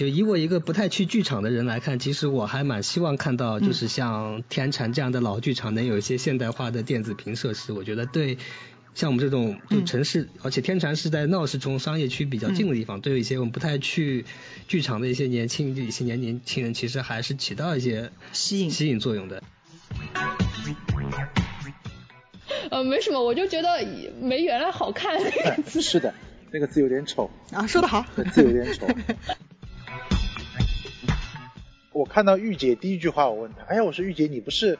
就以我一个不太去剧场的人来看，其实我还蛮希望看到，就是像天蟾这样的老剧场能有一些现代化的电子屏设施。我觉得对像我们这种就城市，而且天蟾是在闹市中商业区比较近的地方，对于一些我们不太去剧场的一些年轻一些年年轻人，其实还是起到一些吸引吸引作用的。呃，没什么，我就觉得没原来好看。是的，那个字有点丑啊，说得好，字有点丑。我看到玉姐第一句话，我问她，哎呀，我说玉姐，你不是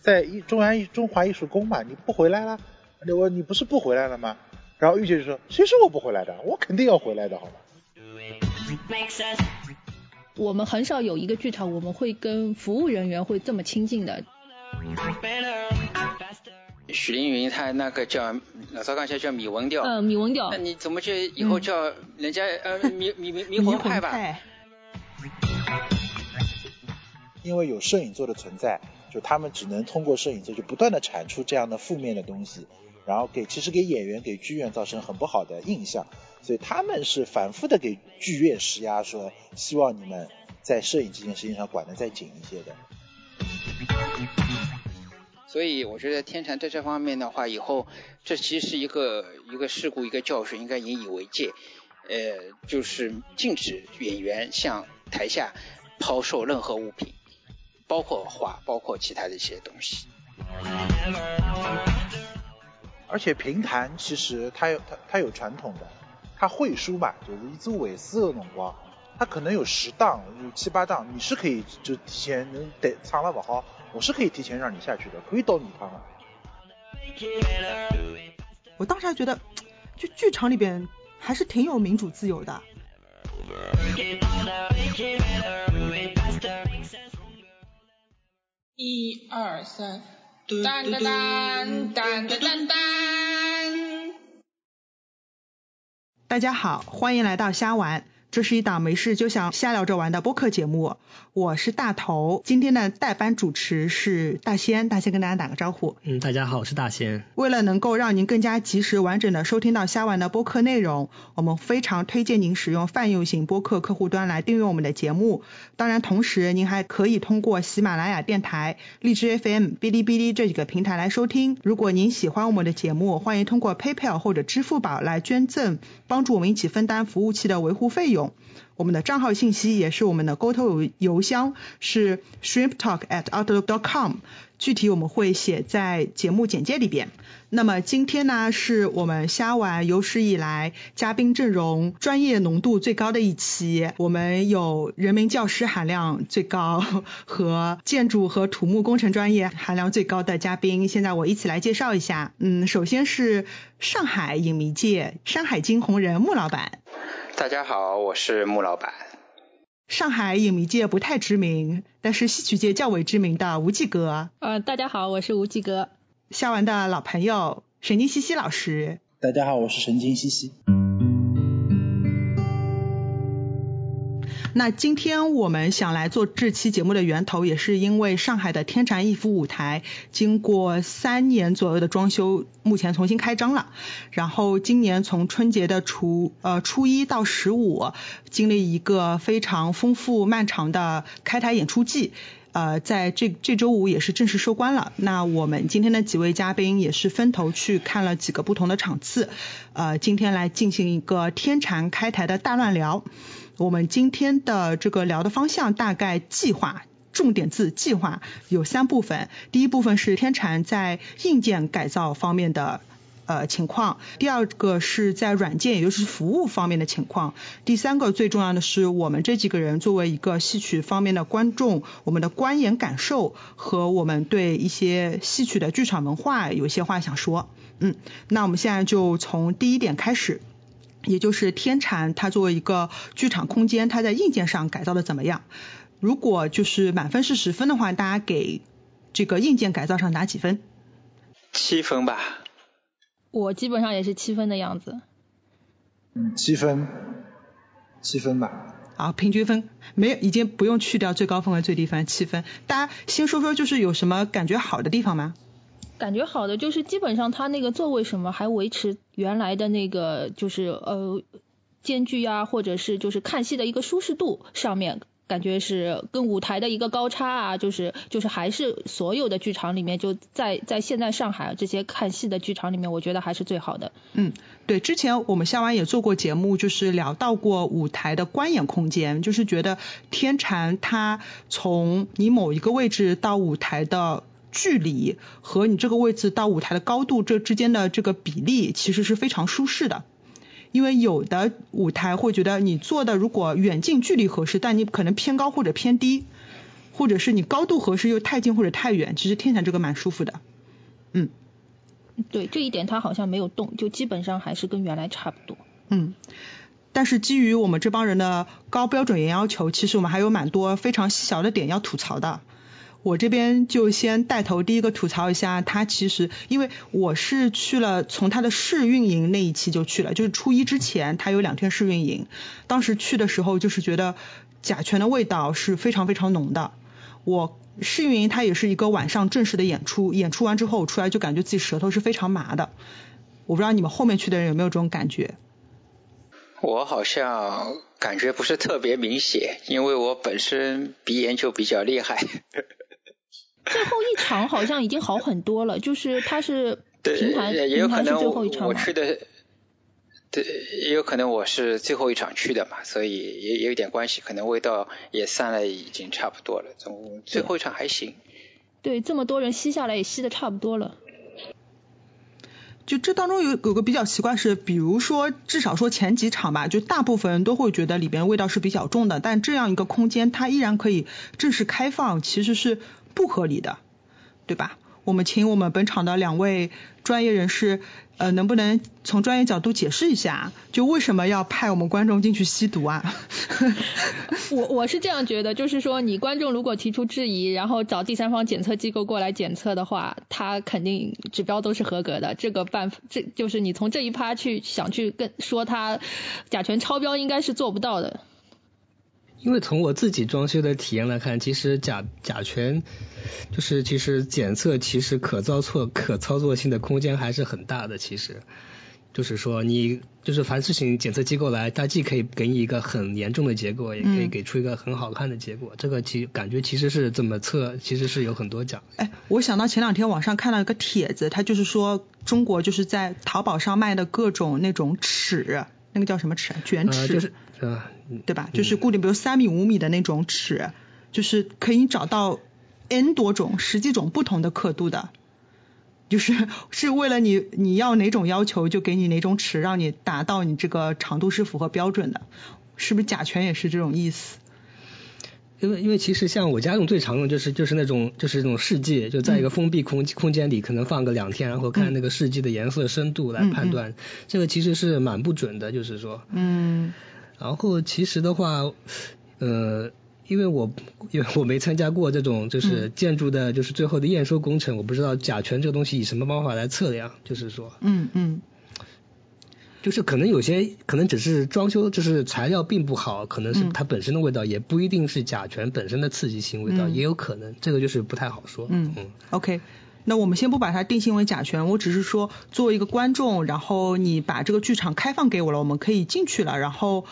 在一中央中华艺术宫嘛？你不回来了？我你不是不回来了吗？然后玉姐就说，谁说我不回来的？我肯定要回来的，好吗？我们很少有一个剧场，我们会跟服务人员会这么亲近的。许凌云他那个叫老早刚才叫米文调，嗯，米文调，那你怎么就以后叫人家呃米米米迷魂派吧？因为有摄影作的存在，就他们只能通过摄影作就不断的产出这样的负面的东西，然后给其实给演员给剧院造成很不好的印象，所以他们是反复的给剧院施压，说希望你们在摄影这件事情上管得再紧一些的。所以我觉得天蟾在这方面的话，以后这其实是一个一个事故，一个教训，应该引以为戒。呃，就是禁止演员向台下抛售任何物品，包括画，包括其他的一些东西。而且评弹其实它有它它有传统的，它会书嘛，就是一组尾四的辰光，它可能有十档，有七八档，你是可以就提前能得唱了不好。我是可以提前让你下去的，可以到你他了。我当时还觉得，就剧场里边还是挺有民主自由的。一二三，噔噔噔噔噔噔噔。大家好，欢迎来到虾玩。这是一档没事就想瞎聊着玩的播客节目，我是大头，今天的代班主持是大仙，大仙跟大家打个招呼。嗯，大家好，我是大仙。为了能够让您更加及时完整的收听到瞎玩的播客内容，我们非常推荐您使用泛用型播客客户端来订阅我们的节目。当然，同时您还可以通过喜马拉雅电台、荔枝 FM、哔哩哔哩这几个平台来收听。如果您喜欢我们的节目，欢迎通过 PayPal 或者支付宝来捐赠，帮助我们一起分担服务器的维护费用。我们的账号信息也是我们的沟通邮箱是 shrimptalk at outlook dot com，具体我们会写在节目简介里边。那么今天呢，是我们虾玩有史以来嘉宾阵容专业浓度最高的一期。我们有人民教师含量最高和建筑和土木工程专业含量最高的嘉宾。现在我一起来介绍一下。嗯，首先是上海影迷界山海经红人穆老板。大家好，我是穆老板。上海影迷界不太知名，但是戏曲界较为知名的吴继阁。呃，大家好，我是吴继阁。下完的老朋友神经兮兮老师。大家好，我是神经兮兮。那今天我们想来做这期节目的源头，也是因为上海的天蟾逸夫舞台经过三年左右的装修，目前重新开张了。然后今年从春节的初呃初一到十五，经历一个非常丰富漫长的开台演出季。呃，在这这周五也是正式收官了。那我们今天的几位嘉宾也是分头去看了几个不同的场次。呃，今天来进行一个天蟾开台的大乱聊。我们今天的这个聊的方向大概计划，重点字计划有三部分。第一部分是天蟾在硬件改造方面的呃情况，第二个是在软件也就是服务方面的情况，第三个最重要的是我们这几个人作为一个戏曲方面的观众，我们的观演感受和我们对一些戏曲的剧场文化有一些话想说。嗯，那我们现在就从第一点开始。也就是天蟾，它作为一个剧场空间，它在硬件上改造的怎么样？如果就是满分是十分的话，大家给这个硬件改造上打几分？七分吧。我基本上也是七分的样子。嗯，七分，七分吧。啊，平均分，没有，已经不用去掉最高分和最低分，七分。大家先说说，就是有什么感觉好的地方吗？感觉好的就是基本上它那个座位什么还维持原来的那个，就是呃间距啊，或者是就是看戏的一个舒适度上面。感觉是跟舞台的一个高差啊，就是就是还是所有的剧场里面，就在在现在上海这些看戏的剧场里面，我觉得还是最好的。嗯，对，之前我们下完也做过节目，就是聊到过舞台的观演空间，就是觉得天蟾它从你某一个位置到舞台的距离和你这个位置到舞台的高度这之间的这个比例，其实是非常舒适的。因为有的舞台会觉得你坐的如果远近距离合适，但你可能偏高或者偏低，或者是你高度合适又太近或者太远，其实天蟾这个蛮舒服的，嗯，对这一点它好像没有动，就基本上还是跟原来差不多，嗯，但是基于我们这帮人的高标准严要求，其实我们还有蛮多非常细小的点要吐槽的。我这边就先带头第一个吐槽一下，他其实因为我是去了从他的试运营那一期就去了，就是初一之前他有两天试运营，当时去的时候就是觉得甲醛的味道是非常非常浓的。我试运营它也是一个晚上正式的演出，演出完之后我出来就感觉自己舌头是非常麻的。我不知道你们后面去的人有没有这种感觉？我好像感觉不是特别明显，因为我本身鼻炎就比较厉害。最后一场好像已经好很多了，就是他是平台平台是最后一场我去的，对，也有可能我是最后一场去的嘛，所以也也有点关系，可能味道也散了，已经差不多了。总最后一场还行。对，这么多人吸下来也吸的差不多了。就这当中有有个比较奇怪是，比如说至少说前几场吧，就大部分人都会觉得里边味道是比较重的，但这样一个空间它依然可以正式开放，其实是。不合理的，对吧？我们请我们本场的两位专业人士，呃，能不能从专业角度解释一下，就为什么要派我们观众进去吸毒啊？我我是这样觉得，就是说你观众如果提出质疑，然后找第三方检测机构过来检测的话，他肯定指标都是合格的。这个办法，这就是你从这一趴去想去跟说他甲醛超标，应该是做不到的。因为从我自己装修的体验来看，其实甲甲醛就是其实检测其实可操作可操作性的空间还是很大的。其实就是说你就是凡是请检测机构来，它既可以给你一个很严重的结果，也可以给出一个很好看的结果。这个其感觉其实是怎么测，其实是有很多讲。哎，我想到前两天网上看到一个帖子，它就是说中国就是在淘宝上卖的各种那种尺。那个叫什么尺？卷尺，就是，对吧？就是固定，比如三米、五米的那种尺，就是可以找到 n 多种、十几种不同的刻度的，就是是为了你你要哪种要求，就给你哪种尺，让你达到你这个长度是符合标准的，是不是甲醛也是这种意思？因为因为其实像我家用最常用就是就是那种就是那种试剂，就在一个封闭空空间里，可能放个两天，然后看那个试剂的颜色深度来判断，这个其实是蛮不准的，就是说。嗯。然后其实的话，呃，因为我因为我没参加过这种就是建筑的，就是最后的验收工程，我不知道甲醛这个东西以什么方法来测量，就是说。嗯嗯。就是可能有些可能只是装修，就是材料并不好，可能是它本身的味道，也不一定是甲醛本身的刺激性味道，也有可能，这个就是不太好说。嗯嗯，OK，那我们先不把它定性为甲醛，我只是说作为一个观众，然后你把这个剧场开放给我了，我们可以进去了，然后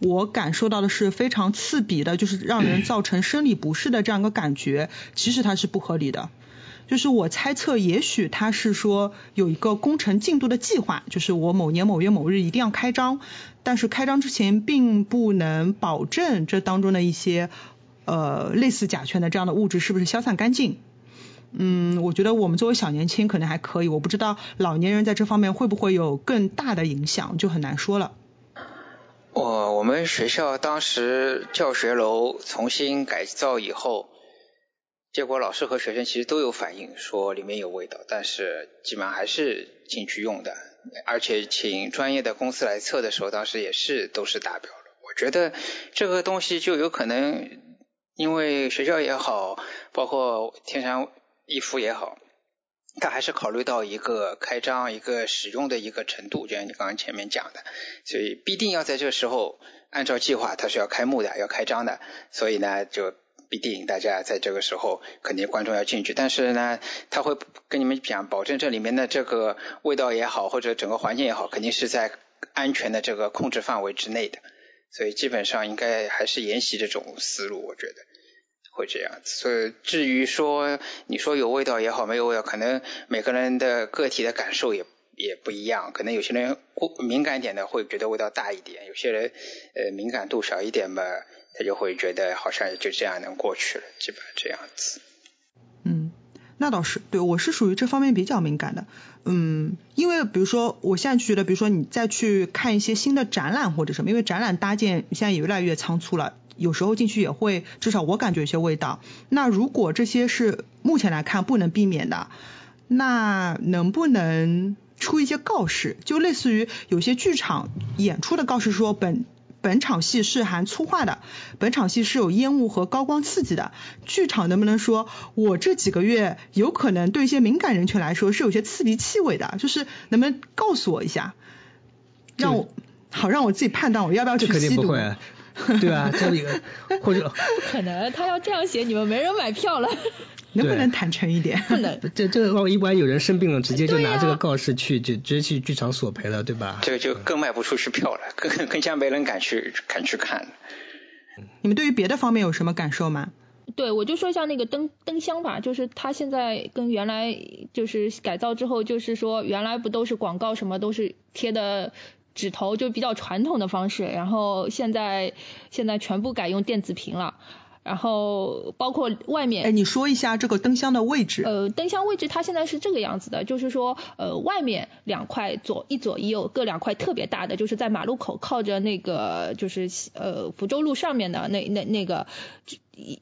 我感受到的是非常刺鼻的，就是让人造成生理不适的这样一个感觉，其实它是不合理的。就是我猜测，也许他是说有一个工程进度的计划，就是我某年某月某日一定要开张，但是开张之前并不能保证这当中的一些呃类似甲醛的这样的物质是不是消散干净。嗯，我觉得我们作为小年轻可能还可以，我不知道老年人在这方面会不会有更大的影响，就很难说了。我我们学校当时教学楼重新改造以后。结果老师和学生其实都有反映，说里面有味道，但是基本上还是进去用的，而且请专业的公司来测的时候，当时也是都是达标了。我觉得这个东西就有可能，因为学校也好，包括天山逸夫也好，他还是考虑到一个开张、一个使用的一个程度，就像你刚刚前面讲的，所以必定要在这个时候按照计划，它是要开幕的，要开张的，所以呢就。必定大家在这个时候肯定观众要进去，但是呢，他会跟你们讲，保证这里面的这个味道也好，或者整个环境也好，肯定是在安全的这个控制范围之内的，所以基本上应该还是沿袭这种思路，我觉得。会这样子。所以至于说你说有味道也好，没有味道，可能每个人的个体的感受也也不一样。可能有些人过敏感一点的会觉得味道大一点，有些人呃敏感度少一点嘛，他就会觉得好像就这样能过去了，基本上这样子。嗯，那倒是，对我是属于这方面比较敏感的。嗯，因为比如说，我现在就觉得，比如说你再去看一些新的展览或者什么，因为展览搭建现在也越来越仓促了，有时候进去也会，至少我感觉有些味道。那如果这些是目前来看不能避免的，那能不能出一些告示？就类似于有些剧场演出的告示说本。本场戏是含粗话的，本场戏是有烟雾和高光刺激的。剧场能不能说，我这几个月有可能对一些敏感人群来说是有些刺鼻气味的，就是能不能告诉我一下，让我好让我自己判断我要不要去吸毒。对啊，这个或者不 可能，他要这样写，你们没人买票了。能不能坦诚一点？不能。这这个话，一般有人生病了，直接就拿这个告示去，就直接去剧场索赔了，对吧？这个就更卖不出去票了，更更加没人敢去敢去看。你们对于别的方面有什么感受吗？对，我就说一下那个灯灯箱吧，就是它现在跟原来就是改造之后，就是说原来不都是广告什么都是贴的指头，就比较传统的方式，然后现在现在全部改用电子屏了。然后包括外面，哎，你说一下这个灯箱的位置。呃，灯箱位置它现在是这个样子的，就是说，呃，外面两块左一左一右各两块特别大的，就是在马路口靠着那个就是呃福州路上面的那那那个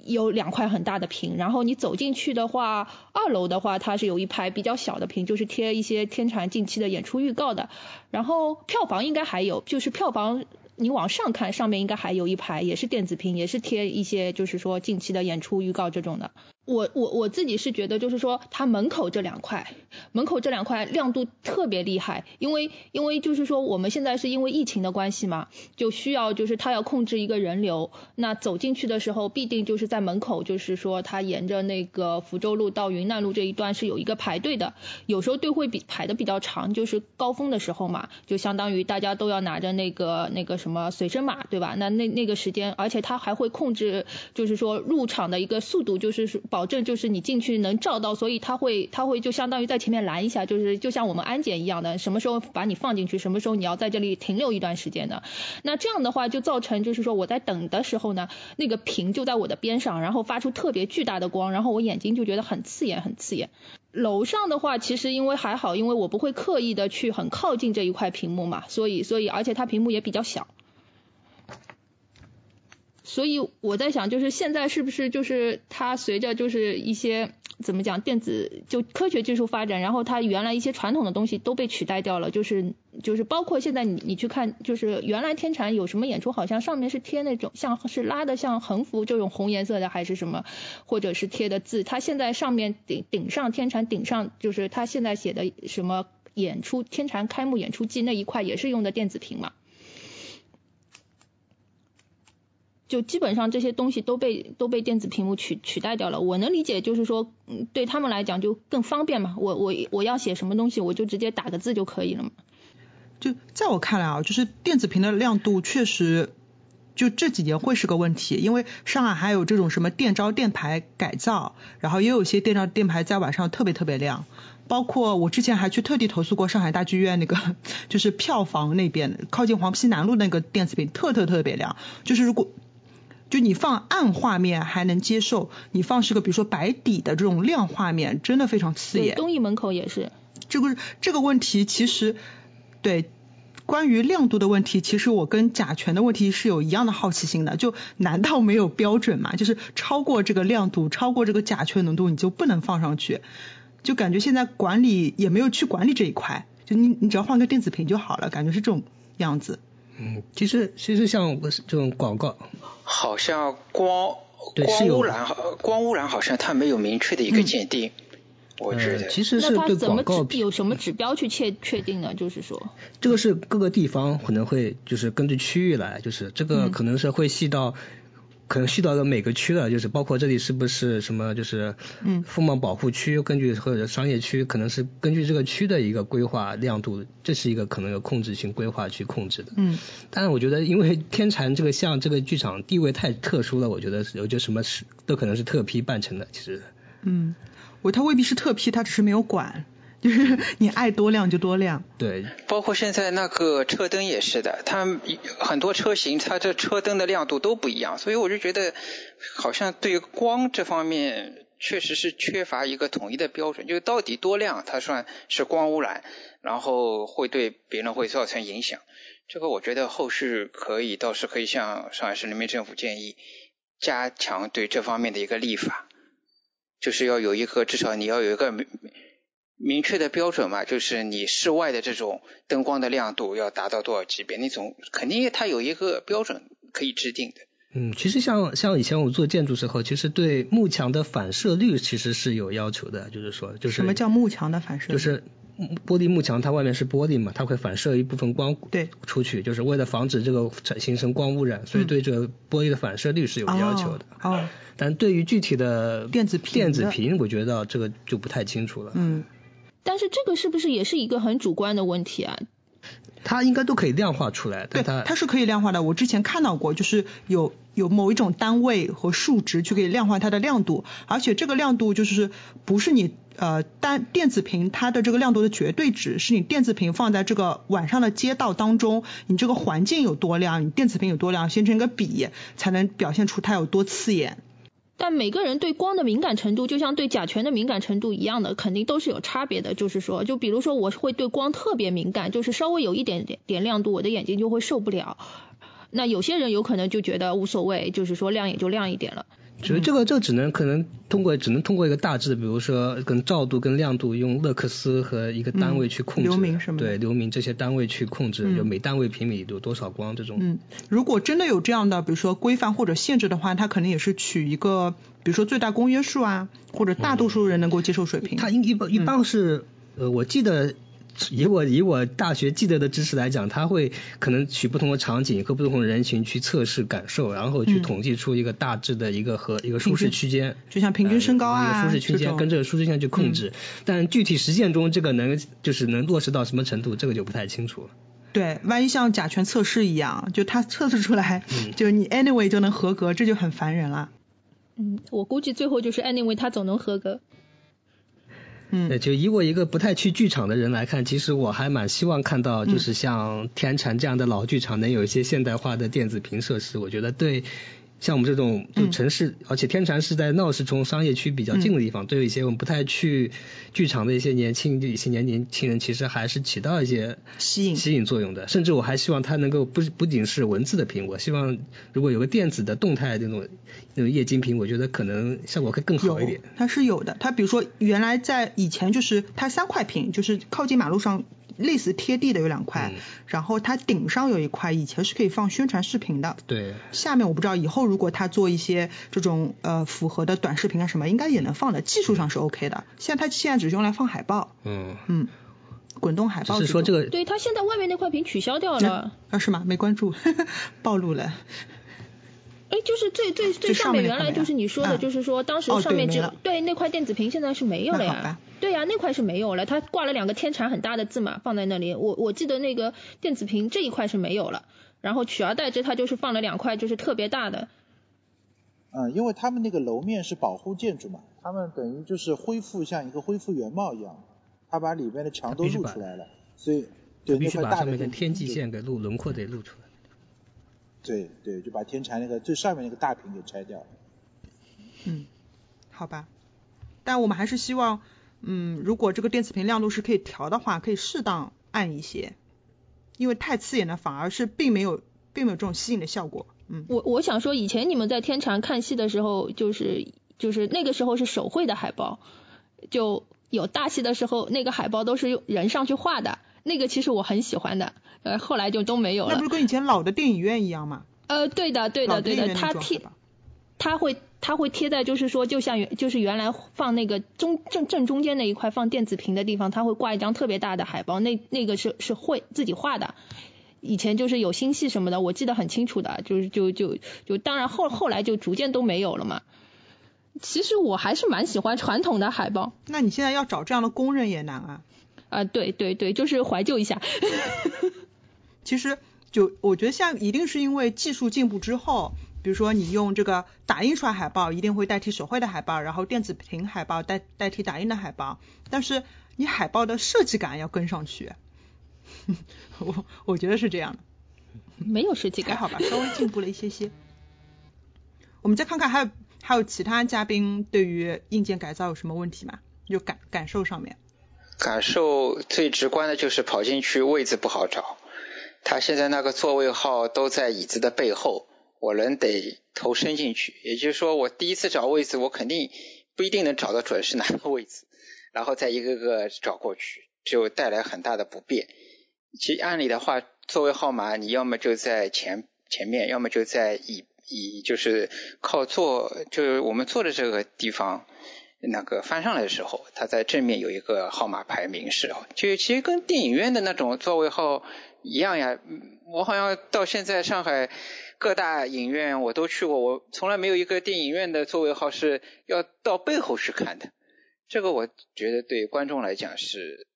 有两块很大的屏。然后你走进去的话，二楼的话它是有一排比较小的屏，就是贴一些天蟾近期的演出预告的。然后票房应该还有，就是票房。你往上看，上面应该还有一排，也是电子屏，也是贴一些，就是说近期的演出预告这种的。我我我自己是觉得，就是说它门口这两块，门口这两块亮度特别厉害，因为因为就是说我们现在是因为疫情的关系嘛，就需要就是它要控制一个人流，那走进去的时候必定就是在门口，就是说它沿着那个福州路到云南路这一段是有一个排队的，有时候队会比排的比较长，就是高峰的时候嘛，就相当于大家都要拿着那个那个什么随身码，对吧？那那那个时间，而且它还会控制，就是说入场的一个速度，就是保。保证就是你进去能照到，所以他会他会就相当于在前面拦一下，就是就像我们安检一样的，什么时候把你放进去，什么时候你要在这里停留一段时间的。那这样的话就造成就是说我在等的时候呢，那个屏就在我的边上，然后发出特别巨大的光，然后我眼睛就觉得很刺眼很刺眼。楼上的话其实因为还好，因为我不会刻意的去很靠近这一块屏幕嘛，所以所以而且它屏幕也比较小。所以我在想，就是现在是不是就是它随着就是一些怎么讲电子就科学技术发展，然后它原来一些传统的东西都被取代掉了，就是就是包括现在你你去看，就是原来天蚕有什么演出，好像上面是贴那种像是拉的像横幅这种红颜色的还是什么，或者是贴的字，它现在上面顶顶上天蚕顶上就是它现在写的什么演出天蚕开幕演出季那一块也是用的电子屏嘛。就基本上这些东西都被都被电子屏幕取取代掉了。我能理解，就是说，嗯，对他们来讲就更方便嘛。我我我要写什么东西，我就直接打个字就可以了嘛。就在我看来啊，就是电子屏的亮度确实，就这几年会是个问题。因为上海还有这种什么电招电牌改造，然后也有些电招电牌在晚上特别特别亮。包括我之前还去特地投诉过上海大剧院那个，就是票房那边靠近黄陂南路那个电子屏特特特别亮。就是如果就你放暗画面还能接受，你放是个比如说白底的这种亮画面，真的非常刺眼。东艺门口也是。这个这个问题其实对关于亮度的问题，其实我跟甲醛的问题是有一样的好奇心的。就难道没有标准吗？就是超过这个亮度，超过这个甲醛浓度，你就不能放上去？就感觉现在管理也没有去管理这一块，就你你只要换个电子屏就好了，感觉是这种样子。嗯，其实其实像这种广告。好像光光污染，光污染好像它没有明确的一个鉴定，我觉得。其实是对广告有什么指标去确确定呢？就是说，这个是各个地方可能会就是根据区域来，就是这个可能是会细到可能细到每个区的，就是包括这里是不是什么就是嗯风貌保护区，根据或者商业区，可能是根据这个区的一个规划亮度，这是一个可能有控制性规划去控制的。嗯但是我觉得，因为天蟾这个像这个剧场地位太特殊了，我觉得有就什么是都可能是特批办成的，其实。嗯，我他未必是特批，他只是没有管，就是你爱多亮就多亮。对，包括现在那个车灯也是的，它很多车型它这车灯的亮度都不一样，所以我就觉得好像对于光这方面确实是缺乏一个统一的标准，就是到底多亮它算是光污染，然后会对别人会造成影响。这个我觉得后续可以倒是可以向上海市人民政府建议，加强对这方面的一个立法，就是要有一个至少你要有一个明明确的标准嘛，就是你室外的这种灯光的亮度要达到多少级别，那种肯定它有一个标准可以制定的。嗯，其实像像以前我们做建筑时候，其实对幕墙的反射率其实是有要求的，就是说，就是什么叫幕墙的反射？就是玻璃幕墙，它外面是玻璃嘛，它会反射一部分光对出去，就是为了防止这个产形成光污染，所以对这个玻璃的反射率是有要求的。哦。哦但对于具体的电子屏电子屏，我觉得这个就不太清楚了。嗯，但是这个是不是也是一个很主观的问题啊？它应该都可以量化出来，对，它它是可以量化的。我之前看到过，就是有有某一种单位和数值去可以量化它的亮度，而且这个亮度就是不是你呃单电子屏它的这个亮度的绝对值，是你电子屏放在这个晚上的街道当中，你这个环境有多亮，你电子屏有多亮，形成一个比，才能表现出它有多刺眼。但每个人对光的敏感程度，就像对甲醛的敏感程度一样的，肯定都是有差别的。就是说，就比如说我会对光特别敏感，就是稍微有一点点点亮度，我的眼睛就会受不了。那有些人有可能就觉得无所谓，就是说亮也就亮一点了。觉得这个这个只能可能通过只能通过一个大致的，比如说跟照度跟亮度用勒克斯和一个单位去控制，嗯流明什么对流明这些单位去控制，嗯就每单位平米有多少光这种。嗯，如果真的有这样的，比如说规范或者限制的话，它可能也是取一个，比如说最大公约数啊，或者大多数人能够接受水平。它一一般一般是、呃，我记得。以我以我大学记得的知识来讲，它会可能取不同的场景和不同的人群去测试感受，然后去嗯统计出一个大致的一个和一个舒适区间，就像平均身高啊呃一个舒适区间跟这个舒适区间去控制。但具体实践中这个能就是能落实到什么程度，这个就不太清楚了。对，万一像甲醛测试一样，就它测试出来，嗯 就你 anyway 就能合格，这就很烦人了。嗯，我估计最后就是 anyway 他总能合格。嗯，就以我一个不太去剧场的人来看，其实我还蛮希望看到，就是像天蟾这样的老剧场能有一些现代化的电子屏设施。我觉得对像我们这种就城市，而且天蟾是在闹市中商业区比较近的地方，对于一些我们不太去剧场的一些年轻一些年年轻人，其实还是起到一些吸引吸引作用的。甚至我还希望它能够不不仅是文字的屏，我希望如果有个电子的动态那种那种液晶屏，我觉得可能效果会更好一点。它是有的。它比如说原来在以前就是它三块屏，就是靠近马路上类似贴地的有两块，嗯然后它顶上有一块，以前是可以放宣传视频的。对。下面我不知道以后如果它做一些这种呃符合的短视频啊什么，应该也能放的，技术上是 OK 的。现在它现在只是用来放海报，嗯嗯，滚动海报。只是说这个对他现在外面那块屏取消掉了。啊是吗？没关注，暴露了。哎，就是最最最上面原来就是你说的，嗯就是说当时哦上面只对对那块电子屏现在是没有了呀好吧。对呀，那块是没有了，它挂了两个天蟾很大的字嘛，放在那里。我我记得那个电子屏这一块是没有了，然后取而代之，它就是放了两块就是特别大的。嗯，因为他们那个楼面是保护建筑嘛，他们等于就是恢复像一个恢复原貌一样，他把里边的墙都露出来了，所以对必那块大的须把上面的那个就天际线给露轮廓得露出来。对对，就把天蟾那个最上面那个大屏给拆掉了。嗯，好吧。但我们还是希望，嗯，如果这个电子屏亮度是可以调的话，可以适当暗一些，因为太刺眼的反而是并没有并没有这种吸引的效果。嗯，我我想说，以前你们在天蟾看戏的时候，就是就是那个时候是手绘的海报，就有大戏的时候，那个海报都是用人上去画的，那个其实我很喜欢的，呃，后来就都没有了那不。是跟以前老的电影院一样吗？呃，对的，对的，对的，老电影院那它贴种海报它会它会贴在就是说，就像原就是原来放那个中正正中间那一块放电子屏的地方，它会挂一张特别大的海报，那那个是是会自己画的。以前就是有星系什么的，我记得很清楚的，就是就就就当然后后来就逐渐都没有了嘛。其实我还是蛮喜欢传统的海报。那你现在要找这样的工人也难啊。啊，对对对，就是怀旧一下。其实就我觉得像一定是因为技术进步之后，比如说你用这个打印出来海报一定会代替手绘的海报，然后电子屏海报代代替打印的海报，但是你海报的设计感要跟上去。我我觉得是这样的。没有设计感，还好吧，稍微进步了一些些。我们再看看还有还有其他嘉宾对于硬件改造有什么问题吗？就感感受上面。感受最直观的就是跑进去位置不好找，他现在那个座位号都在椅子的背后，我人得头伸进去，也就是说我第一次找位置，我肯定不一定能找到准是哪个位置，然后再一个个找过去，就带来很大的不便。其实按理的话，座位号码你要么就在前前面，要么就在椅椅就是靠坐，就是我们坐的这个地方。那个翻上来的时候，它在正面有一个号码牌明示，就其实跟电影院的那种座位号一样呀。我好像到现在上海各大影院我都去过，我从来没有一个电影院的座位号是要到背后去看的。这个我觉得对观众来讲是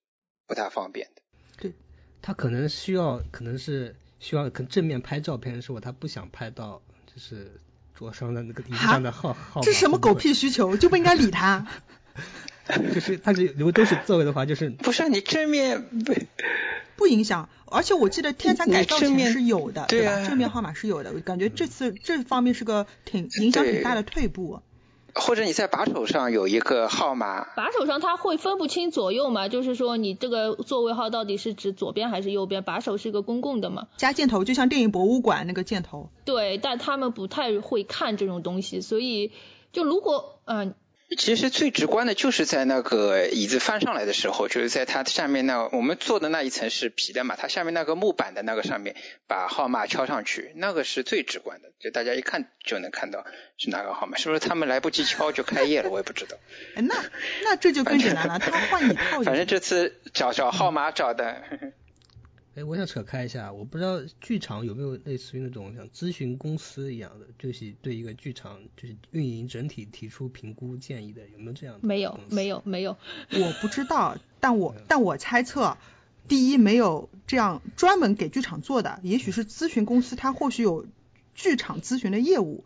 不大方便的。对，他可能需要，可能是需要跟正面拍照片的时候，他不想拍到就是。桌上的那个地上的号号，这什么狗屁需求，就不应该理他。就是他是如果都是座位的话，就是不是你正面不不影响，而且我记得天才改造前是有的，对吧？正面号码是有的，我感觉这次这方面是个挺影响挺大的退步。或者你在把手上有一个号码，把手上它会分不清左右嘛？就是说你这个座位号到底是指左边还是右边？把手是一个公共的嘛？加箭头就像电影博物馆那个箭头。对，但他们不太会看这种东西，所以就如果嗯。其实最直观的就是在那个椅子翻上来的时候，就是在它下面那我们坐的那一层是皮的嘛，它下面那个木板的那个上面把号码敲上去，那个是最直观的，就大家一看就能看到是哪个号码，是不是他们来不及敲就开业了？我也不知道。哎，那那这就更简单了，他换一套。反正这次找找号码找的。哎，我想扯开一下，我不知道剧场有没有类似于那种像咨询公司一样的，就是对一个剧场就是运营整体提出评估建议的，有没有这样的？没有，没有，没有。我不知道，但我但我猜测，第一没有这样专门给剧场做的，也许是咨询公司，它或许有剧场咨询的业务，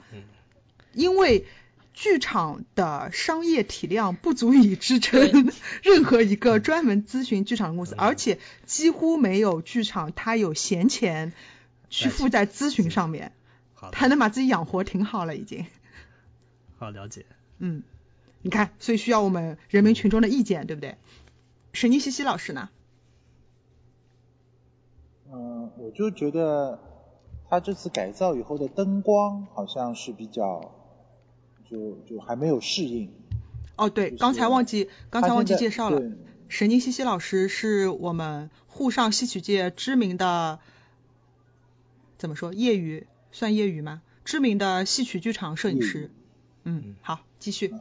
因为。剧场的商业体量不足以支撑 任何一个专门咨询剧场的公司，而且几乎没有剧场他有闲钱去付在咨询上面，他能把自己养活挺好了已经。好了解。嗯，你看，所以需要我们人民群众的意见，对不对？沈妮西西老师呢？嗯，我就觉得他这次改造以后的灯光好像是比较。就就还没有适应。哦，对，刚才忘记刚才忘记介绍了，神经西西老师是我们沪上戏曲界知名的，怎么说业余算业余吗？知名的戏曲剧场摄影师。嗯，好，继续。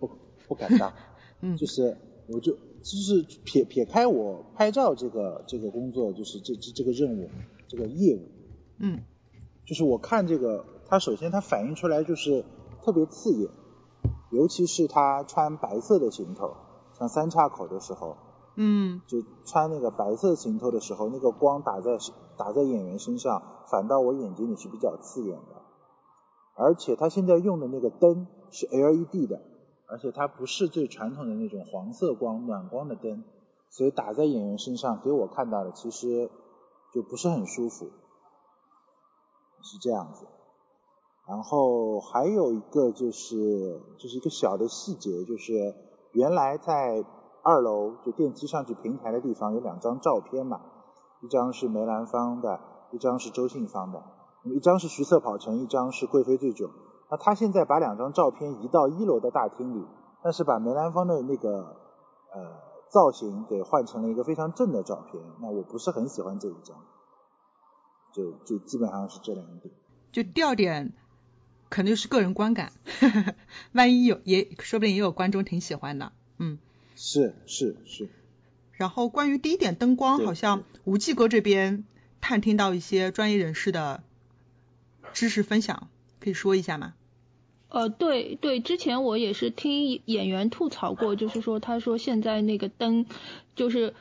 不不敢当。嗯。就是我就就是撇撇开我拍照这个这个工作，就是这这这个任务这个业务。嗯。就是我看这个，它首先它反映出来就是。特别刺眼，尤其是他穿白色的行头，像三岔口的时候，嗯，就穿那个白色行头的时候，那个光打在打在演员身上，反倒我眼睛里是比较刺眼的。而且他现在用的那个灯是 LED 的，而且它不是最传统的那种黄色光暖光的灯，所以打在演员身上给我看到的其实就不是很舒服，是这样子。然后还有一个就是，就是一个小的细节，就是原来在二楼就电梯上去平台的地方有两张照片嘛，一张是梅兰芳的，一张是周信芳的，一张是徐色跑城，一张是贵妃醉酒。那他现在把两张照片移到一楼的大厅里，但是把梅兰芳的那个呃造型给换成了一个非常正的照片，那我不是很喜欢这一张，就就基本上是这两点，就调点。肯定是个人观感，万一有也说不定也有观众挺喜欢的，嗯，是是是。然后关于第一点灯光，好像吴继哥这边探听到一些专业人士的知识分享，可以说一下吗？呃，对对，之前我也是听演员吐槽过，就是说他说现在那个灯就是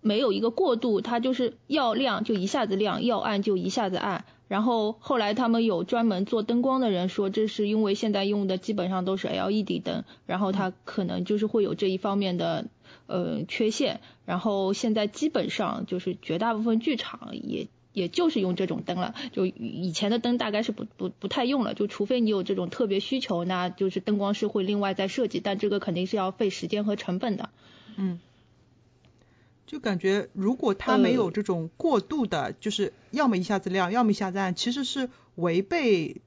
没有一个过渡，它就是要亮就一下子亮，要暗就一下子暗。然后后来他们有专门做灯光的人说，这是因为现在用的基本上都是 LED 灯，然后它可能就是会有这一方面的呃缺陷。然后现在基本上就是绝大部分剧场也也就是用这种灯了，就以前的灯大概是不不不太用了，就除非你有这种特别需求，那就是灯光师会另外再设计，但这个肯定是要费时间和成本的。嗯。就感觉，如果他没有这种过度的，就是要么一下子亮，要么一下子暗，其实是违背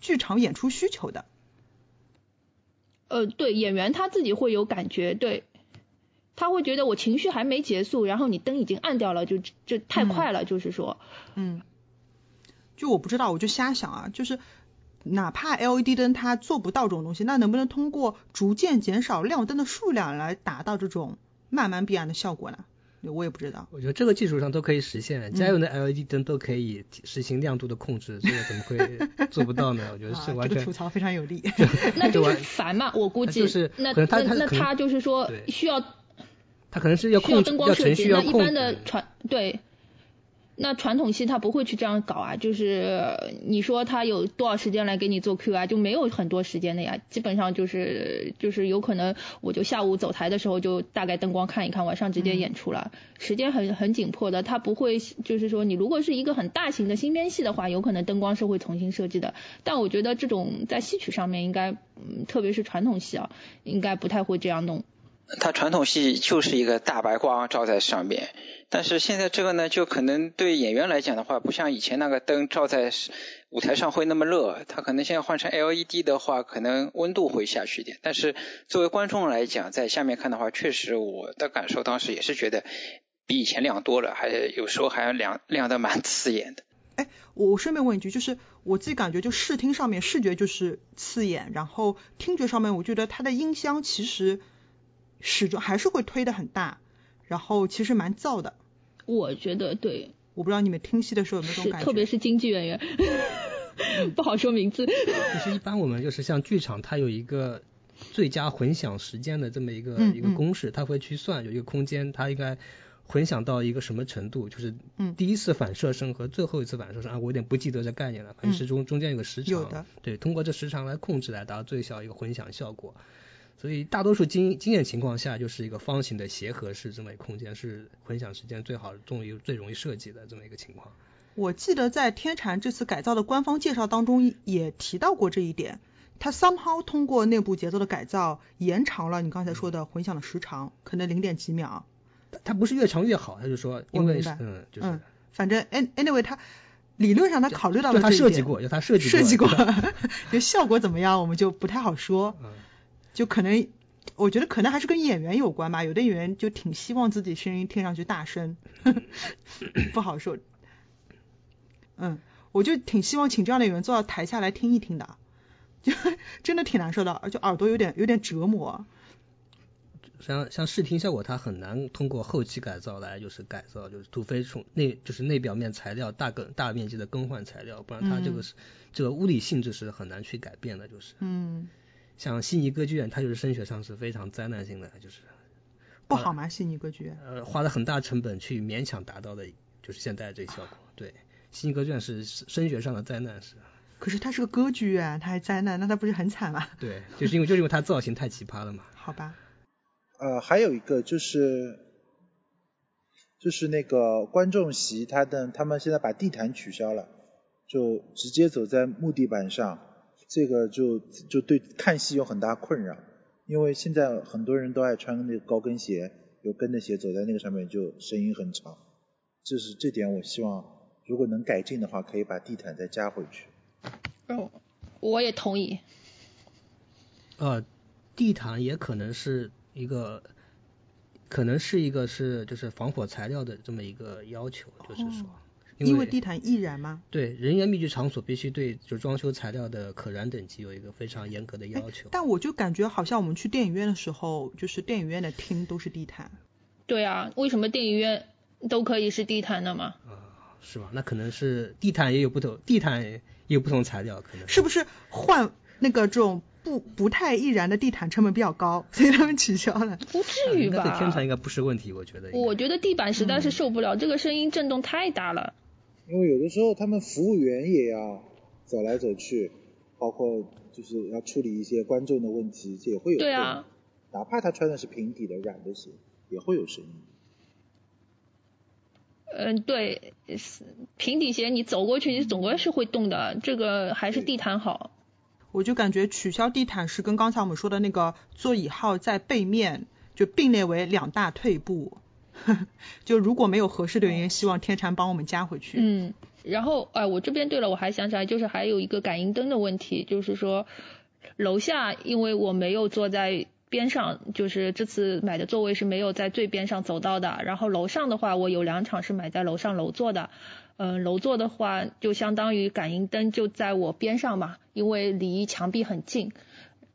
剧场演出需求的。呃，对，演员他自己会有感觉，对，他会觉得我情绪还没结束，然后你灯已经暗掉了，就就太快了，就是说，嗯，就我不知道，我就瞎想啊，就是哪怕 LED 灯它做不到这种东西，那能不能通过逐渐减少亮灯的数量来达到这种？慢慢变暗的效果呢？我也不知道。我觉得这个技术上都可以实现，家用的 LED 灯都可以实行亮度的控制，这个怎么会做不到呢？我觉得是完全。这个吐槽非常有力。那就是烦嘛，我估计。就是那那那他就是说需要。他可能是要需要程序要控制一般的传对。那传统戏他不会去这样搞啊，就是你说他有多少时间来给你做 Q 啊，就没有很多时间的呀，基本上就是就是有可能我就下午走台的时候就大概灯光看一看，晚上直接演出了，时间很很紧迫的，他不会就是说你如果是一个很大型的新编戏的话，有可能灯光是会重新设计的，但我觉得这种在戏曲上面应该，嗯，特别是传统戏啊，应该不太会这样弄。它传统戏就是一个大白光照在上面，但是现在这个呢，就可能对演员来讲的话，不像以前那个灯照在舞台上会那么热，它可能现在换成 LED 的话，可能温度会下去一点。但是作为观众来讲，在下面看的话，确实我的感受当时也是觉得比以前亮多了，还有时候还亮亮的蛮刺眼的。哎，我顺便问一句，就是我自己感觉就视听上面视觉就是刺眼，然后听觉上面我觉得它的音箱其实。始终还是会推的很大，然后其实蛮燥的。我觉得对，我不知道你们听戏的时候有没有这种感觉，特别是京剧演员，不好说名字。其实一般我们就是像剧场，它有一个最佳混响时间的这么一个一个公式，它会去算有一个空间，它应该混响到一个什么程度，就是第一次反射声和最后一次反射声啊，我有点不记得这概念了，反正是中中间有个时长，对，通过这时长来控制来达到最小一个混响效果。所以大多数经经验情况下，就是一个方形的协和式这么一个空间，是混响时间最好、最最容易设计的这么一个情况。我记得在天蟾这次改造的官方介绍当中也提到过这一点，它 somehow 通过内部节奏的改造，延长了你刚才说的混响的时长，可能零点几秒。它不是越长越好，他就说，因为嗯，就是，反正 anyway 它理论上它考虑到了这一设计过，有它设计设计过，就效果怎么样，我们就不太好说。嗯。就可能，我觉得可能还是跟演员有关吧。有的演员就挺希望自己声音听上去大声，不好说。嗯，我就挺希望请这样的演员坐到台下来听一听的，就 真的挺难受的，而且耳朵有点有点折磨。像像视听效果，它很难通过后期改造来就是改造，就是除非从内就是内表面材料大更大面积的更换材料，不然它这个是这个物理性质是很难去改变的，就是。嗯。像悉尼歌剧院，它就是声学上是非常灾难性的，就是不好吗？悉尼歌剧院呃，花了很大成本去勉强达到的，就是现在这效果。对，悉尼歌剧院是声学上的灾难是。可是它是个歌剧院，它还灾难，那它不是很惨吗？对，就是因为就是因为它造型太奇葩了嘛。好吧。呃，还有一个就是就是那个观众席，他的他们现在把地毯取消了，就直接走在木地板上。这个就就对看戏有很大困扰，因为现在很多人都爱穿那个高跟鞋，有跟的鞋走在那个上面就声音很吵，就是这点我希望如果能改进的话，可以把地毯再加回去。哦，我也同意。呃，地毯也可能是一个，可能是一个是就是防火材料的这么一个要求，就是说。因为地毯易燃吗？对，人员密集场所必须对就装修材料的可燃等级有一个非常严格的要求。但我就感觉好像我们去电影院的时候，就是电影院的厅都是地毯。对啊，为什么电影院都可以是地毯的吗？啊，是吧？那可能是地毯也有不同，地毯也有不同材料，可能是不是换那个这种不不太易燃的地毯成本比较高，所以他们取消了？不至于吧？对天船应该不是问题，我觉得。我觉得地板实在是受不了，这个声音震动太大了。因为有的时候他们服务员也要走来走去，包括就是要处理一些观众的问题，也会有。对啊。哪怕他穿的是平底的软的鞋，也会有声音。嗯，对，平底鞋你走过去，你总归是会动的。这个还是地毯好。我就感觉取消地毯是跟刚才我们说的那个座椅号在背面就并列为两大退步。就如果没有合适的原因，希望天蝉帮我们加回去。嗯，然后哎，我这边对了，我还想起来，就是还有一个感应灯的问题，就是说楼下因为我没有坐在。边上就是这次买的座位是没有在最边上走到的，然后楼上的话我有两场是买在楼上楼座的，嗯，楼座的话就相当于感应灯就在我边上嘛，因为离墙壁很近。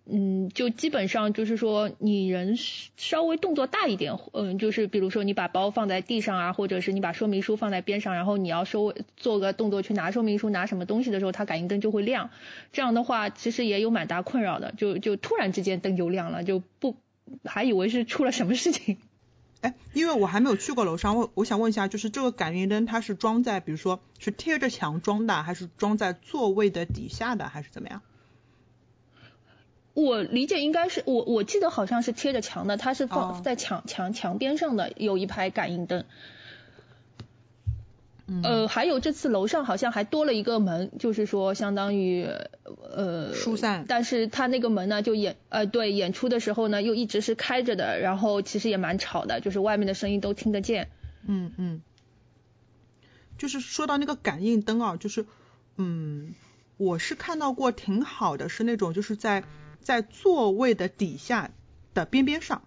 嗯，就基本上就是说，你人稍微动作大一点，嗯，就是比如说你把包放在地上啊，或者是你把说明书放在边上，然后你要稍微做个动作去拿说明书、拿什么东西的时候，它感应灯就会亮。这样的话，其实也有蛮大困扰的，就就突然之间灯就亮了，就不还以为是出了什么事情。哎，因为我还没有去过楼上，我我想问一下，就是这个感应灯它是装在，比如说是贴着墙装的，还是装在座位的底下的，还是怎么样？我理解应该是我我记得好像是贴着墙的，它是放在墙墙墙边上的有一排感应灯。呃，还有这次楼上好像还多了一个门，就是说相当于呃疏散，但是他那个门呢就演呃对演出的时候呢又一直是开着的，然后其实也蛮吵的，就是外面的声音都听得见。嗯嗯。就是说到那个感应灯啊，就是嗯，我是看到过挺好的，是那种就是在。在座位的底下的边边上，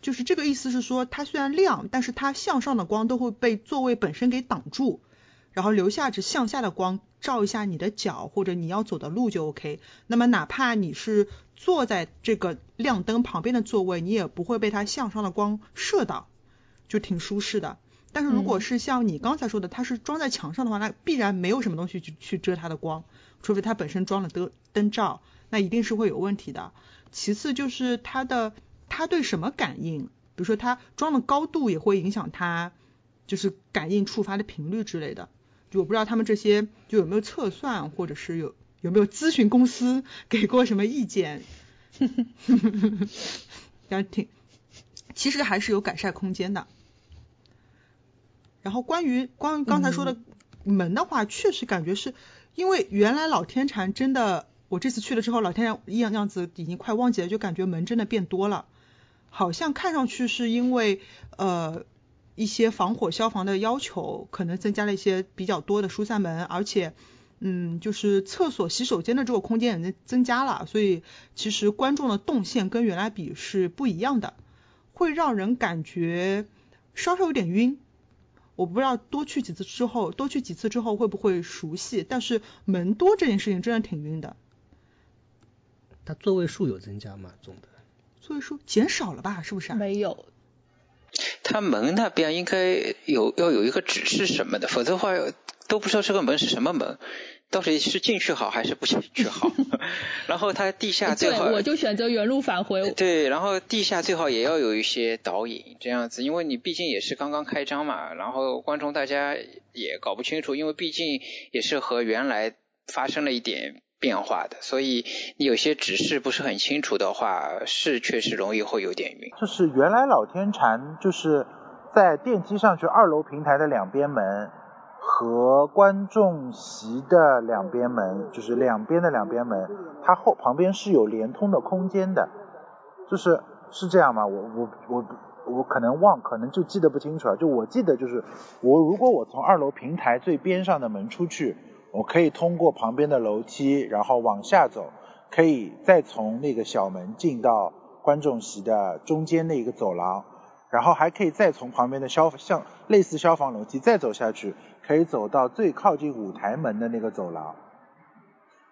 就是这个意思是说，它虽然亮，但是它向上的光都会被座位本身给挡住，然后留下只向下的光照一下你的脚或者你要走的路就 OK。那么哪怕你是坐在这个亮灯旁边的座位，你也不会被它向上的光射到，就挺舒适的。但是如果是像你刚才说的，它是装在墙上的话，那必然没有什么东西去去遮它的光，除非它本身装了灯灯罩。那一定是会有问题的。其次就是它的，它对什么感应？比如说它装的高度也会影响它，就是感应触发的频率之类的。就我不知道他们这些就有没有测算，或者是有有没有咨询公司给过什么意见？然后挺，其实还是有改善空间的。然后关于关于刚才说的门的话，确实感觉是因为原来老天禅真的。我这次去了之后，老天样样样子已经快忘记了，就感觉门真的变多了，好像看上去是因为呃一些防火消防的要求，可能增加了一些比较多的疏散门，而且嗯就是厕所洗手间的这个空间也增加了，所以其实观众的动线跟原来比是不一样的，会让人感觉稍稍有点晕。我不知道多去几次之后，多去几次之后会不会熟悉，但是门多这件事情真的挺晕的。它座位数有增加吗？总的座位数减少了吧？是不是？没有。它门那边应该有要有一个指示什么的，否则的话都不知道这个门是什么门，到底是进去好还是不进去好。然后它地下最好，我就选择原路返回。对，然后地下最好也要有一些导引，这样子，因为你毕竟也是刚刚开张嘛，然后观众大家也搞不清楚，因为毕竟也是和原来发生了一点。变化的，所以你有些指示不是很清楚的话，是确实容易会有点晕。就是原来老天禅就是在电梯上去二楼平台的两边门和观众席的两边门，就是两边的两边门，它后旁边是有连通的空间的，就是是这样吗？我我我我可能忘，可能就记得不清楚了。就我记得就是我如果我从二楼平台最边上的门出去。我可以通过旁边的楼梯，然后往下走，可以再从那个小门进到观众席的中间那个走廊，然后还可以再从旁边的消像类似消防楼梯再走下去，可以走到最靠近舞台门的那个走廊，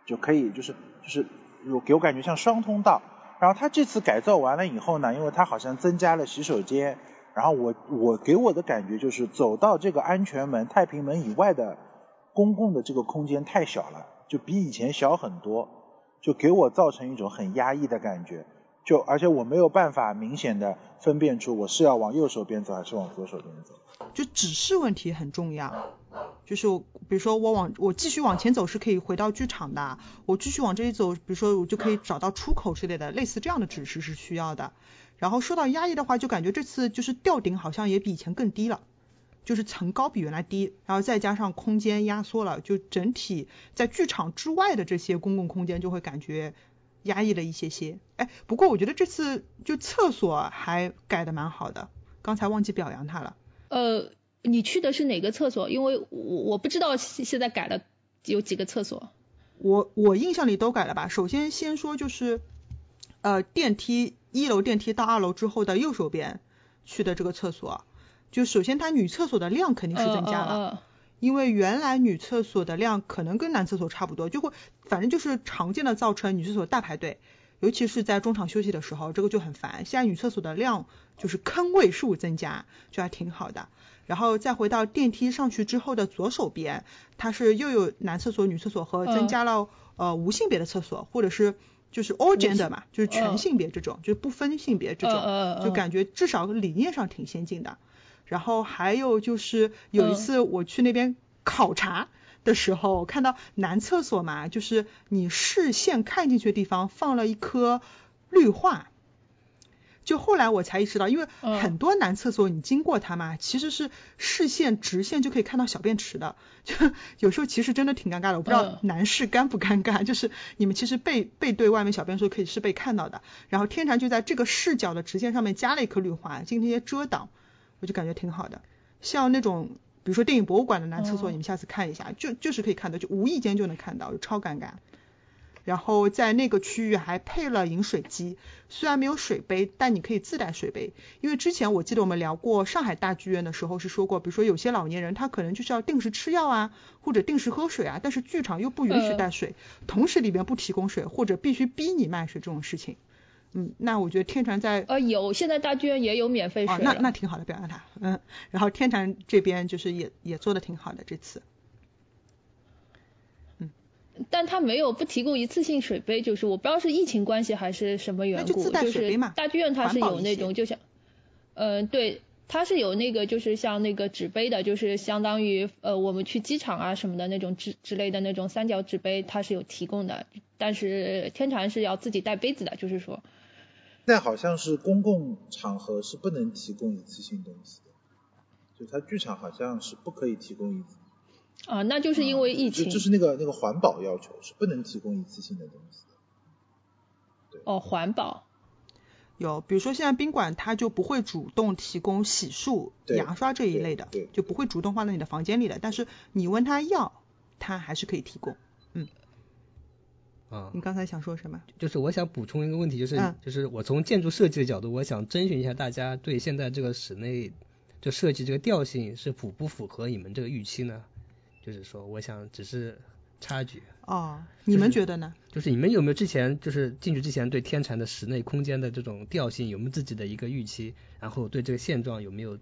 就可以就是就是有给我感觉像双通道。然后它这次改造完了以后呢，因为它好像增加了洗手间。然后我我给我的感觉就是走到这个安全门、太平门以外的公共的这个空间太小了，就比以前小很多，就给我造成一种很压抑的感觉。就而且我没有办法明显的分辨出我是要往右手边走还是往左手边走。就指示问题很重要，就是比如说我往我继续往前走是可以回到剧场的，我继续往这里走，比如说我就可以找到出口之类的，类似这样的指示是需要的。然后说到压抑的话，就感觉这次就是吊顶好像也比以前更低了，就是层高比原来低，然后再加上空间压缩了，就整体在剧场之外的这些公共空间就会感觉。压抑了一些些，哎，不过我觉得这次就厕所还改的蛮好的，刚才忘记表扬他了。呃，你去的是哪个厕所？因为我我不知道现在改了有几个厕所。我我印象里都改了吧。首先先说就是，呃，电梯一楼电梯到二楼之后的右手边去的这个厕所，就首先它女厕所的量肯定是增加了。因为原来女厕所的量可能跟男厕所差不多，就会反正就是常见的造成女厕所大排队，尤其是在中场休息的时候，这个就很烦。现在女厕所的量就是坑位数增加，就还挺好的。然后再回到电梯上去之后的左手边，它是又有男厕所、女厕所和增加了呃无性别的厕所，或者是就是 all gender 嘛，就是全性别这种，就是不分性别这种，就感觉至少理念上挺先进的。然后还有就是有一次我去那边考察的时候，看到男厕所嘛，就是你视线看进去的地方放了一棵绿化。就后来我才意识到，因为很多男厕所你经过它嘛，其实是视线直线就可以看到小便池的。就有时候其实真的挺尴尬的，我不知道男士尴不尴尬，就是你们其实背背对外面小便的时候可以是被看到的。然后天禅就在这个视角的直线上面加了一棵绿化，进行一些遮挡。我就感觉挺好的，像那种比如说电影博物馆的男厕所，你们下次看一下，就就是可以看到，就无意间就能看到，就超尴尬。然后在那个区域还配了饮水机，虽然没有水杯，但你可以自带水杯。因为之前我记得我们聊过上海大剧院的时候是说过，比如说有些老年人他可能就是要定时吃药啊，或者定时喝水啊，但是剧场又不允许带水，同时里边不提供水，或者必须逼你卖水这种事情。嗯，那我觉得天传在呃有，现在大剧院也有免费水。哦，那那挺好的，表扬他。嗯，然后天传这边就是也也做的挺好的这次。嗯，但他没有不提供一次性水杯，就是我不知道是疫情关系还是什么缘故，就是大剧院它是有那种就像，嗯，对，它是有那个就是像那个纸杯的，就是相当于呃我们去机场啊什么的那种之之类的那种三角纸杯，它是有提供的，但是天传是要自己带杯子的，就是说。在好像是公共场合是不能提供一次性东西的，就它剧场好像是不可以提供一次。啊，那就是因为疫情。就就是那个那个环保要求是不能提供一次性的东西。对。哦，环保。有，比如说现在宾馆它就不会主动提供洗漱、牙刷这一类的，就不会主动放在你的房间里的。但是你问他要，他还是可以提供。嗯。啊，你刚才想说什么？就是我想补充一个问题，就是就是我从建筑设计的角度，我想征询一下大家对现在这个室内就设计这个调性是符不符合你们这个预期呢？就是说，我想只是插句。哦，你们觉得呢？就是你们有没有之前就是进去之前对天蚕的室内空间的这种调性有没有自己的一个预期？然后对这个现状有没有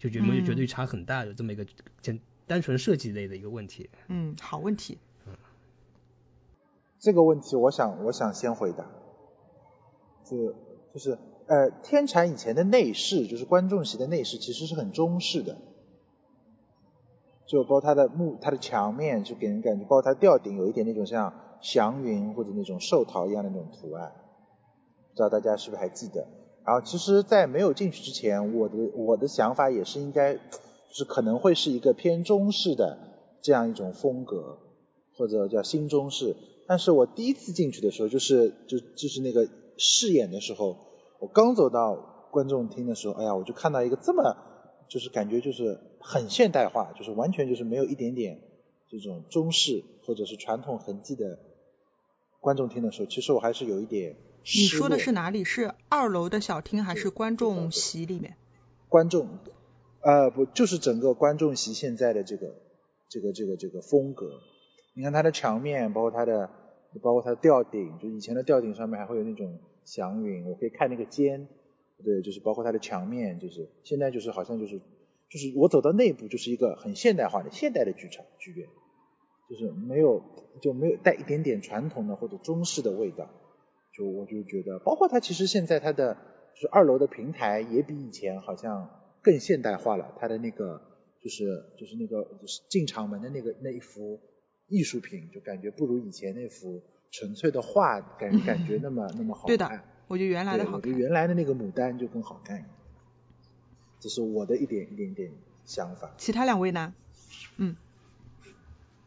就有没有觉得差很大的这么一个简单纯设计类的一个问题？嗯，好问题。这个问题，我想，我想先回答。就就是，呃，天蚕以前的内饰，就是观众席的内饰，其实是很中式的。就包括它的木，它的墙面，就给人感觉，包括它吊顶，有一点那种像祥云或者那种寿桃一样的那种图案。不知道大家是不是还记得？然后，其实，在没有进去之前，我的我的想法也是应该，就是可能会是一个偏中式的这样一种风格，或者叫新中式。但是我第一次进去的时候，就是就就是那个试演的时候，我刚走到观众厅的时候，哎呀，我就看到一个这么，就是感觉就是很现代化，就是完全就是没有一点点这种中式或者是传统痕迹的观众厅的时候，其实我还是有一点。你说的是哪里？是二楼的小厅还是观众席里面？观众，呃，不，就是整个观众席现在的这个这个这个这个风格。你看它的墙面，包括它的，包括它的吊顶，就以前的吊顶上面还会有那种祥云，我可以看那个尖，对，就是包括它的墙面，就是现在就是好像就是就是我走到内部就是一个很现代化的现代的剧场剧院，就是没有就没有带一点点传统的或者中式的味道，就我就觉得，包括它其实现在它的就是二楼的平台也比以前好像更现代化了，它的那个就是就是那个就是进场门的那个那一幅艺术品，就感觉不如以前那幅纯粹的画感感觉那么那么好看。对的，我觉得原来的对我觉好看。得原来的那个牡丹就更好看一点，这是我的一点一点点想法。其他两位呢？嗯，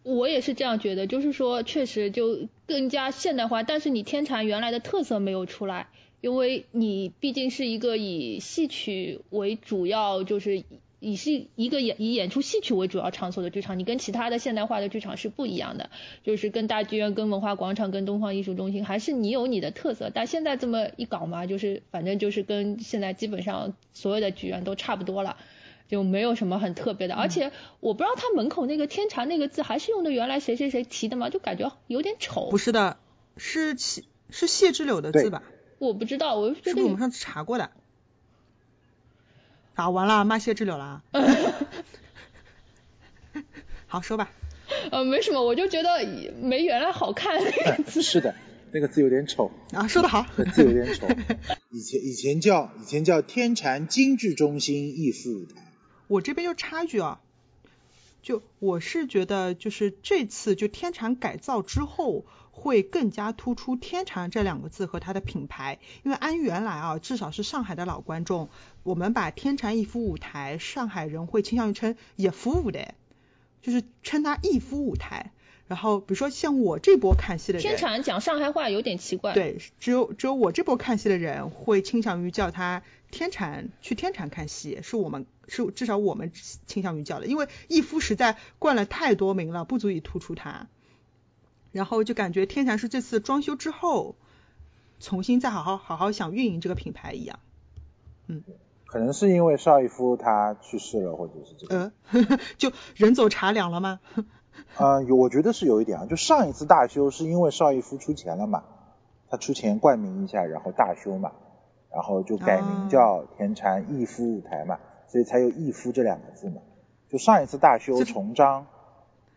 我也是这样觉得，就是说确实就更加现代化，但是你天蚕原来的特色没有出来，因为你毕竟是一个以戏曲为主要，就是以是一个演以演出戏曲为主要场所的剧场，你跟其他的现代化的剧场是不一样的，就是跟大剧院、跟文化广场、跟东方艺术中心，还是你有你的特色。但现在这么一搞嘛，就是反正就是跟现在基本上所有的剧院都差不多了。就没有什么很特别的，而且我不知道他门口那个“天蟾”那个字还是用的原来谁谁谁提的吗？就感觉有点丑。不是的，是谢是谢之柳的字吧？我不知道，我就觉得是不是我们上次查过的？啊，完了，骂谢志柳了。好，说吧。呃没什么，我就觉得没原来好看那个字。是的，那个字有点丑，啊，说的好。那字有点丑。以前以前叫以前叫天蟾精致中心艺术舞台，我这边就插一句啊，就我是觉得，就是这次就天蟾改造之后，会更加突出天蚕这两个字和它的品牌。因为按原来啊，至少是上海的老观众，我们把天蚕艺夫舞台，上海人会倾向于称野夫舞的，就是称它逸夫舞台。然后比如说像我这波看戏的人，天蚕讲上海话有点奇怪。，对，只有只有我这波看戏的人会倾向于叫它天蚕，去天蚕看戏，是我们是至少我们倾向于叫的，因为逸夫实在冠了太多名了，不足以突出它。然后就感觉天蚕是这次装修之后，重新再好好好好想运营这个品牌一样。嗯可能是因为邵逸夫他去世了，或者是这个。呃，就人走茶凉了吗？啊、有，我觉得是有一点啊。就上一次大修是因为邵逸夫出钱了嘛，他出钱冠名一下，然后大修嘛，然后就改名叫天蚕逸夫舞台嘛，所以才有逸夫这两个字嘛。就上一次大修重张，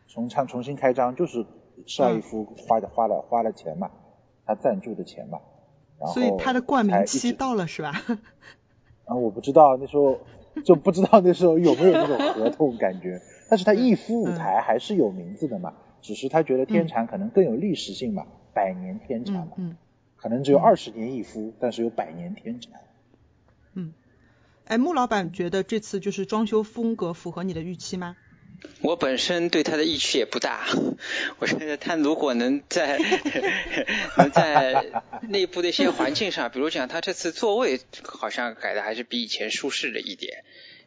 重唱重新开张，就是邵逸夫花的、花了花了钱嘛，他赞助的钱嘛。然后所以他的冠名期到了是吧？啊，我不知道那时候就不知道那时候有没有那种合同感觉，但是他逸夫舞台还是有名字的嘛，只是他觉得天蟾可能更有历史性嘛，百年天蟾嘛，嗯嗯可能只有二十年逸夫，但是有百年天蟾。嗯。哎，穆老板觉得这次就是装修风格符合你的预期吗？我本身对他的意趣也不大，我觉得他如果能在 能在内部的一些环境上，比如讲他这次座位好像改的还是比以前舒适了一点，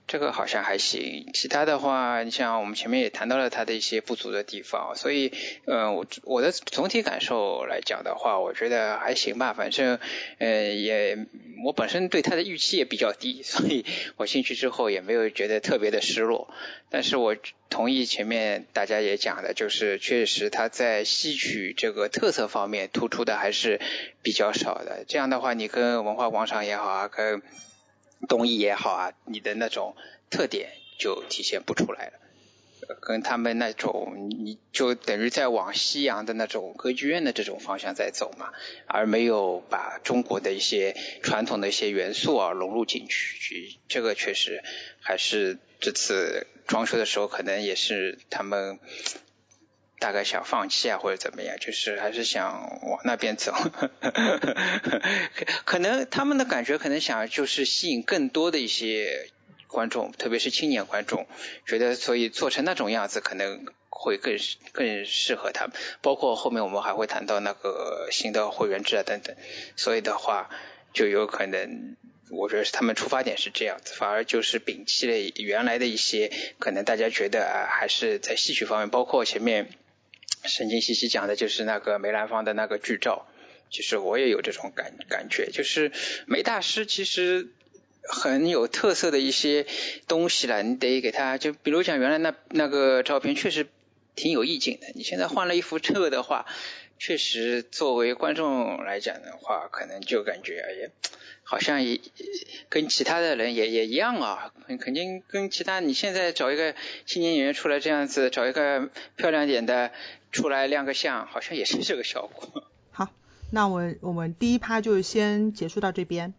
这个好像还行。其他的话，你像我们前面也谈到了他的一些不足的地方，所以呃，我我的总体感受来讲的话，我觉得还行吧。反正呃也我本身对他的预期也比较低，所以我进去之后也没有觉得特别的失落。但是我同意前面大家也讲的，就是确实他在戏曲这个特色方面突出的还是比较少的。这样的话，你跟文化广场也好啊，跟东艺也好啊，你的那种特点就体现不出来了。跟他们那种，你就等于在往西洋的那种歌剧院的这种方向在走嘛，而没有把中国的一些传统的一些元素啊融入进去，去这个确实还是这次装修的时候可能也是他们大概想放弃啊或者怎么样，就是还是想往那边走，可能他们的感觉可能想就是吸引更多的一些观众，特别是青年观众，觉得所以做成那种样子可能会更更适合他们。包括后面我们还会谈到那个新的会员制啊等等，所以的话就有可能。我觉得他们出发点是这样子，反而就是摒弃了原来的一些可能大家觉得啊，还是在戏曲方面，包括前面神经兮兮讲的就是那个梅兰芳的那个剧照，其实我也有这种感感觉，就是梅大师其实很有特色的一些东西了，你得给他就比如讲原来那那个照片确实挺有意境的。你现在换了一幅这个的话，确实作为观众来讲的话，可能就感觉哎呀，好像也跟其他的人也也一样啊，肯定跟其他你现在找一个青年演员出来这样子，找一个漂亮点的出来亮个相，好像也是这个效果。好，那我我们第一趴就先结束到这边。